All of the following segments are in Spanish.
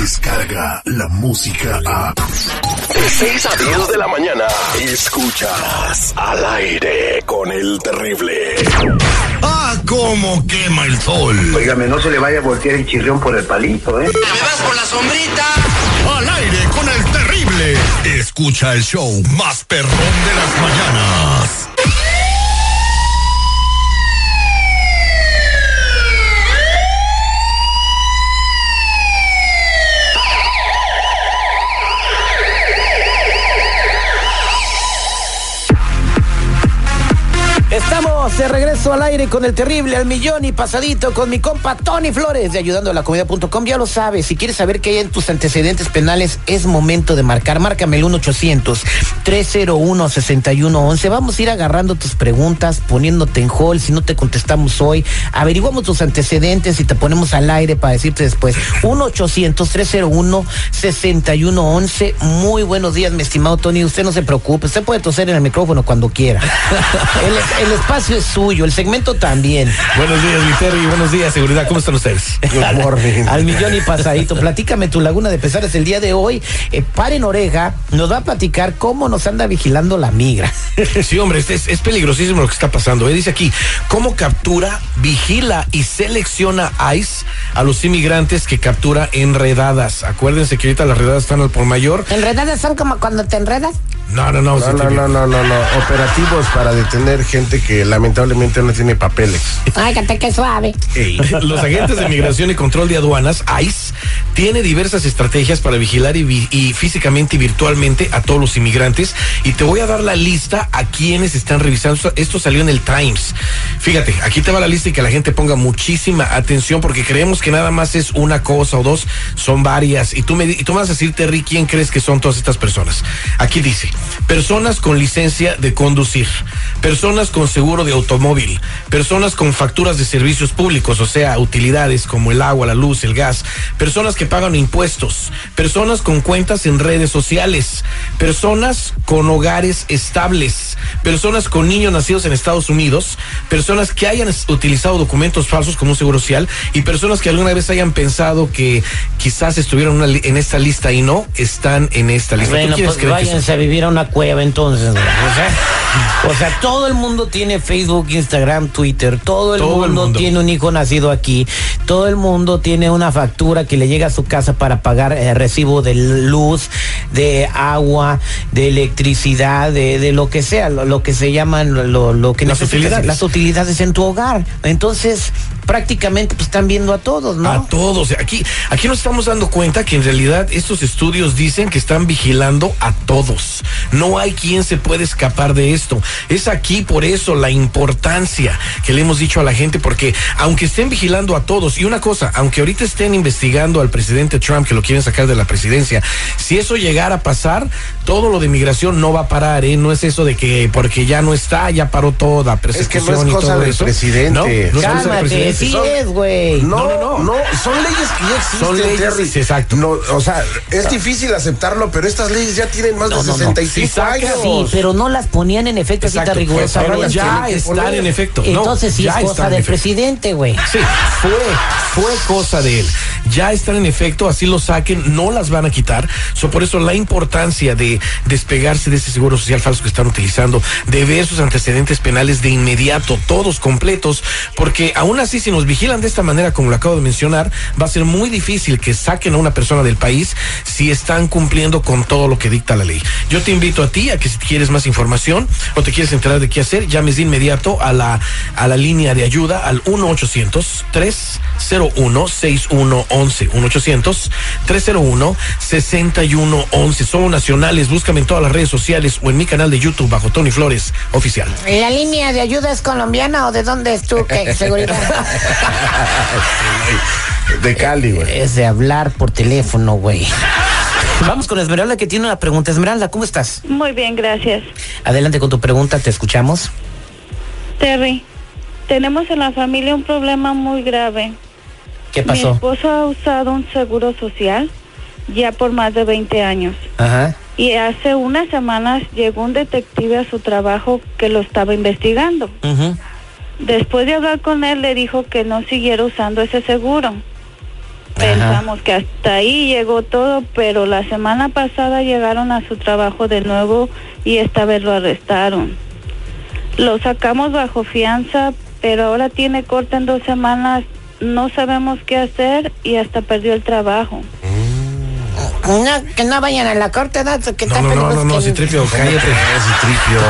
llega la música a... De 6 a 10 de la mañana, escuchas al aire con el terrible. ¡Ah, cómo quema el sol! Óigame, no se le vaya a voltear el chirrión por el palito, ¿eh? ¡Me vas por la sombrita! ¡Al aire con el terrible! Escucha el show más perrón de las mañanas. Estamos de regreso al aire con el terrible al millón y pasadito con mi compa Tony Flores de ayudando a la comunidad.com. Ya lo sabes, si quieres saber qué hay en tus antecedentes penales, es momento de marcar. Márcame el 1-800-301-6111. Vamos a ir agarrando tus preguntas, poniéndote en hall. Si no te contestamos hoy, averiguamos tus antecedentes y te ponemos al aire para decirte después. 1-800-301-6111. Muy buenos días, mi estimado Tony. Usted no se preocupe, usted puede toser en el micrófono cuando quiera. el espacio es suyo, el segmento también. Buenos días, mi Terry. Buenos días, seguridad. ¿Cómo están ustedes? Al millón y pasadito. Platícame tu laguna de pesares el día de hoy. Eh, Paren Oreja nos va a platicar cómo nos anda vigilando la migra. Sí, hombre, es, es peligrosísimo lo que está pasando. ¿eh? Dice aquí, ¿cómo captura, vigila y selecciona ICE a los inmigrantes que captura enredadas? Acuérdense que ahorita las redadas están al por mayor. ¿Enredadas son como cuando te enredas? No, no, no. No, no, no, no, no, no. Operativos para detener gente que lamentablemente no tiene papeles. Ay, que qué suave. Ey, Los agentes de migración y control de aduanas, ICE, tiene diversas estrategias para vigilar y, físicamente y virtualmente a todos los inmigrantes. Y te voy a dar la lista a quienes están revisando. Esto- salió en el Times. Fíjate, aquí te va la lista y que la gente ponga muchísima atención porque creemos que nada más es una cosa o dos, son varias. Y tú me, y tú vas a decir, Terry, ¿quién crees que son todas estas personas? Aquí dice, personas con licencia de conducir, personas con seguro de automóvil, personas con facturas de servicios públicos, o sea, utilidades como el agua, la luz, el gas, personas que pagan impuestos, personas con cuentas en redes sociales, personas con hogares estables, personas con niños nacidos en Estados Unidos, personas que hayan utilizado documentos falsos como un seguro social y personas que alguna vez hayan pensado que quizás estuvieron en esta lista y no están en esta lista. ¿Tú Bueno, pues que váyanse a vivir a una cueva entonces. O sea, o sea, todo el mundo tiene Facebook, Instagram, Twitter. Todo el, Todo el mundo, mundo. tiene un hijo nacido aquí. Todo el mundo tiene una factura que le llega a su casa para pagar eh, recibo de luz, de agua, de electricidad, de, de lo que sea, lo, lo que se llaman lo, lo que Las utilidades. las utilidades en tu hogar. Entonces, prácticamente pues están viendo a todos, ¿no? A todos. Aquí, aquí nos estamos dando cuenta que en realidad estos estudios dicen que están vigilando a todos. No hay quien se puede escapar de esto. Es aquí por eso la importancia que le hemos dicho a la gente, porque aunque estén vigilando a todos, y una cosa, aunque ahorita estén investigando al presidente Trump, que lo quieren sacar de la presidencia, si eso llegara a pasar, todo lo de migración no va a parar, ¿eh? No es eso de que porque ya no está, ya paró toda Es que persecución no es y cosa todo del eso. presidente. No, no es cosa del presidente. Sí Son- es, güey. No, No, no, no, no, no. son leyes que ya existen, Son leyes, Terry. exacto. No, o sea, es difícil aceptarlo, pero estas leyes ya tienen más No, de no, no. 65 Sí, saca, años. Sí, pero no las ponían en efecto así tan pero ahora las ya están en efecto. Entonces sí ya es cosa del presidente, güey. Sí, fue, fue cosa de él. Ya están en efecto, así lo saquen, no las van a quitar. So, por eso la importancia de despegarse de ese seguro social falso que están utilizando, de ver sus antecedentes penales de inmediato, todos completos, porque aún así, si nos vigilan de esta manera, como lo acabo de mencionar, va a ser muy difícil que saquen a una persona del país si están cumpliendo con todo lo que dicta la ley. Yo te invito a ti a que si quieres más información o te quieres enterar de qué hacer, llames de inmediato a la, a la línea de ayuda al 1-800-301-6111. 1-800-301-6111. Somos nacionales. Búscame en todas las redes sociales o en mi canal de YouTube bajo Tony Flores Oficial. ¿La línea de ayuda es colombiana o de dónde es tú? ¿Qué seguridad? De Cali, güey. es de hablar por teléfono, güey. Vamos con Esmeralda que tiene una pregunta. Esmeralda, ¿cómo estás? Muy bien, gracias. Adelante con tu pregunta, te escuchamos. Terry, tenemos en la familia un problema muy grave. ¿Qué Mi pasó? esposo ha usado un seguro social ya por más de 20 años. Ajá. Y hace unas semanas llegó un detective a su trabajo que lo estaba investigando. ujú. Después de hablar con él, le dijo que no siguiera usando ese seguro. Pensamos que hasta ahí llegó todo, pero la semana pasada llegaron a su trabajo de nuevo y esta vez lo arrestaron. Lo sacamos bajo fianza, pero ahora tiene corte en dos semanas, no sabemos qué hacer y hasta perdió el trabajo. No, que no vayan a la corte, ¿no? Que No, no, no, no, no, que- Citripio, cállate. Citripio.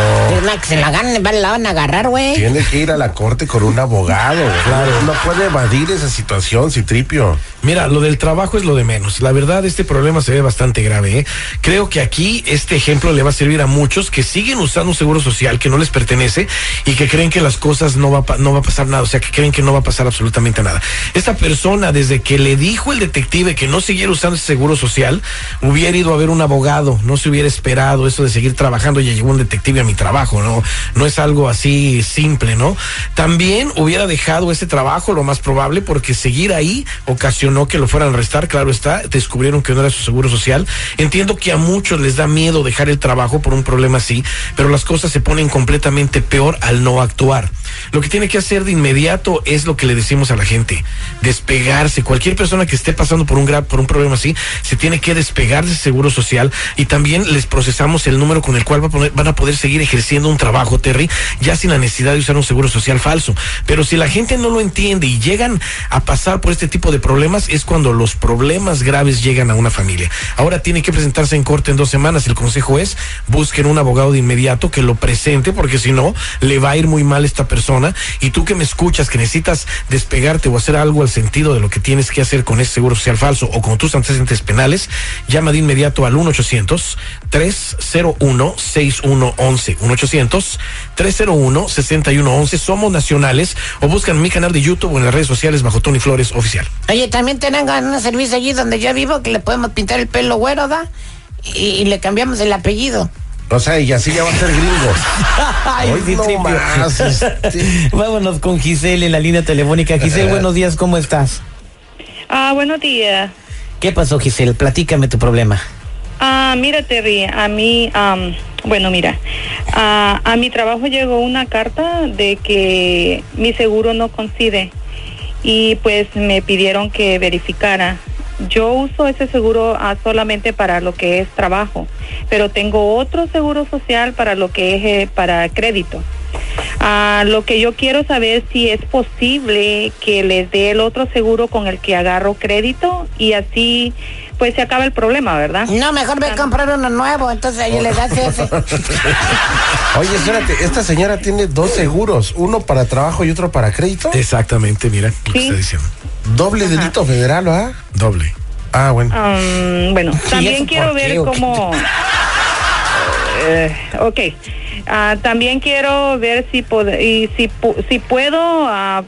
Pues, que se la ganen, la van a agarrar, güey. Tiene que ir a la corte con un abogado. Claro. No puede evadir esa situación, Citripio. Mira, lo del trabajo es lo de menos. La verdad, este problema se ve bastante grave. ¿eh? Creo que aquí este ejemplo le va a servir a muchos que siguen usando un seguro social que no les pertenece y que creen que las cosas no va, no va a pasar nada, o sea, que creen que no va a pasar absolutamente nada. Esta persona, desde que le dijo el detective que no siguiera usando ese seguro social, hubiera ido a ver un abogado, no se hubiera esperado eso de seguir trabajando, ya llegó un detective a mi trabajo, ¿no? No es algo así simple, ¿no? También hubiera dejado ese trabajo, lo más probable, porque seguir ahí ocasionó que lo fueran a arrestar, claro está, descubrieron que no era su seguro social. Entiendo que a muchos les da miedo dejar el trabajo por un problema así, pero las cosas se ponen completamente peor al no actuar. Lo que tiene que hacer de inmediato es lo que le decimos a la gente, despegarse. Cualquier persona que esté pasando por un gra- por un problema así, se tiene que despegar de seguro social y también les procesamos el número con el cual va a van a poder seguir ejerciendo un trabajo, Terry, ya sin la necesidad de usar un seguro social falso. Pero si la gente no lo entiende y llegan a pasar por este tipo de problemas, es cuando los problemas graves llegan a una familia. Ahora tiene que presentarse en corte en dos semanas. El consejo es busquen un abogado de inmediato que lo presente, porque si no, le va a ir muy mal esta persona. Y tú que me escuchas, que necesitas despegarte o hacer algo al sentido de lo que tienes que hacer con ese seguro social falso o con tus antecedentes penales, llama de inmediato al 1-800-301-6111. 1-800-301-6111. Somos nacionales o buscan mi canal de YouTube o en las redes sociales bajo Tony Flores Oficial. Oye, también tienen un servicio allí donde yo vivo que le podemos pintar el pelo güero, ¿da? Y le cambiamos el apellido. O sea, y así ya va a ser gringo. Ay, Hoy sí, no sí, más, este. Vámonos con Giselle en la línea telefónica. Giselle, buenos días, ¿cómo estás? Ah, buenos días. ¿Qué pasó, Giselle? Platícame tu problema. Ah, mira, Terry, a mí, am, bueno, mira, a mi trabajo llegó una carta de que mi seguro no coincide y pues me pidieron que verificara. Yo uso ese seguro ah, solamente para lo que es trabajo, pero tengo otro seguro social para lo que es eh, para crédito. Ah, lo que yo quiero saber si es posible que les dé el otro seguro con el que agarro crédito y así pues se acaba el problema, ¿verdad? No, mejor ve a comprar uno nuevo, entonces ahí le das ese. Oye, espérate, esta señora tiene dos seguros, uno para trabajo y otro para crédito. Exactamente, mira lo que Sí. está diciendo. Doble delito federal, ¿ah? Doble. Ah, bueno. Um, bueno, ¿eso también quiero ver qué? cómo... Eh, ok. Ah, también quiero ver si, pod- y si, pu- si puedo ah,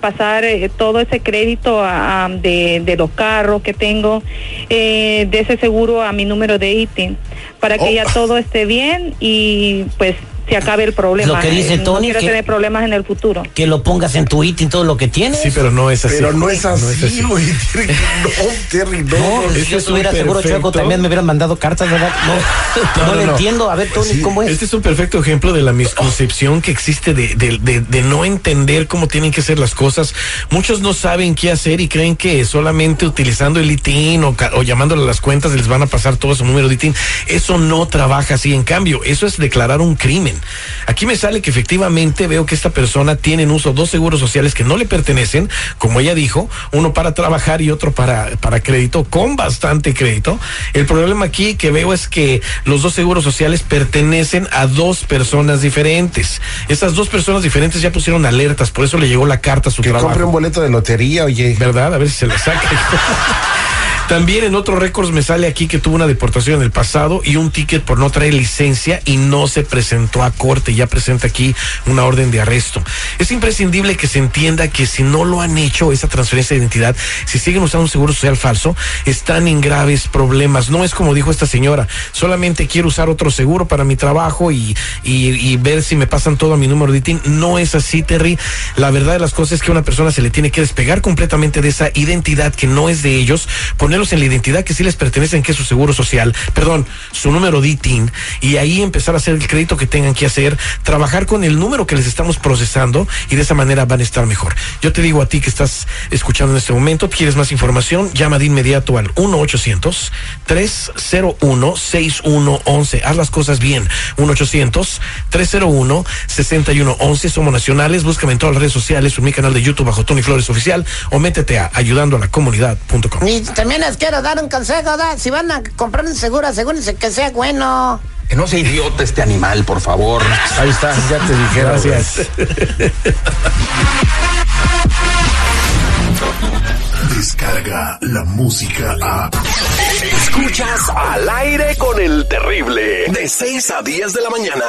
pasar eh, todo ese crédito ah, de, de los carros que tengo, eh, de ese seguro a mi número de ITIN, para que Oh. ya todo esté bien y pues se acabe el problema. Lo que dice Eh, no Tony, quiero que- tener problemas en el futuro. Que lo pongas en tu ITIN todo lo que tienes. Sí, pero no es así. Pero no es así, güey. No, Terry, no. No, no, si este yo estuviera seguro chueco también me hubieran mandado cartas, ¿verdad? No, no, No, no, le no. entiendo. A ver, Tony, Sí, ¿cómo es? Este es un perfecto ejemplo de la misconcepción que existe de, de- de- de no entender cómo tienen que ser las cosas. Muchos no saben qué hacer y creen que solamente utilizando el ITIN o, o llamándole a las cuentas les van a pasar todo su número de ITIN. Eso no trabaja así. En cambio, eso es declarar un crimen. Aquí me sale que efectivamente veo que esta persona tiene en uso dos seguros sociales que no le pertenecen, como ella dijo, uno para trabajar y otro para, para crédito, con bastante crédito. El problema aquí que veo es que los dos seguros sociales pertenecen a dos personas diferentes. Esas dos personas diferentes ya pusieron alertas, por eso le llegó la carta a su Que trabajo. compre un boleto de lotería, oye. ¿Verdad? A ver si se la saca. También en otros récords me sale aquí que tuvo una deportación en el pasado y un ticket por no traer licencia y no se presentó a corte. Ya presenta aquí una orden de arresto. Es imprescindible que se entienda que si no lo han hecho esa transferencia de identidad, si siguen usando un seguro social falso, están en graves problemas. No es como dijo esta señora, solamente quiero usar otro seguro para mi trabajo y, y, ver si me pasan todo a mi número de ITIN. No es así, Terry. La verdad de las cosas es que a una persona se le tiene que despegar completamente de esa identidad que no es de ellos, poner en la identidad que sí les pertenecen, que es su seguro social, perdón, su número DITIN, y ahí empezar a hacer el crédito que tengan que hacer, trabajar con el número que les estamos procesando y de esa manera van a estar mejor. Yo te digo a ti que estás escuchando en este momento, quieres más información, llama de inmediato al 1-800-301-6111. Haz las cosas bien. 1-800-301-6111. Somos nacionales. Búscame en todas las redes sociales, en mi canal de YouTube bajo Tony Flores Oficial o métete a ayudando a la comunidad.com. Y también les quiero dar un consejo, ¿da? si van a comprar un seguro, asegúrense que sea bueno. Que no sea idiota este animal, por favor. Ahí está, ya te dije. Gracias. Descarga la música a. Escuchas al aire con el terrible. De 6 a 10 de la mañana.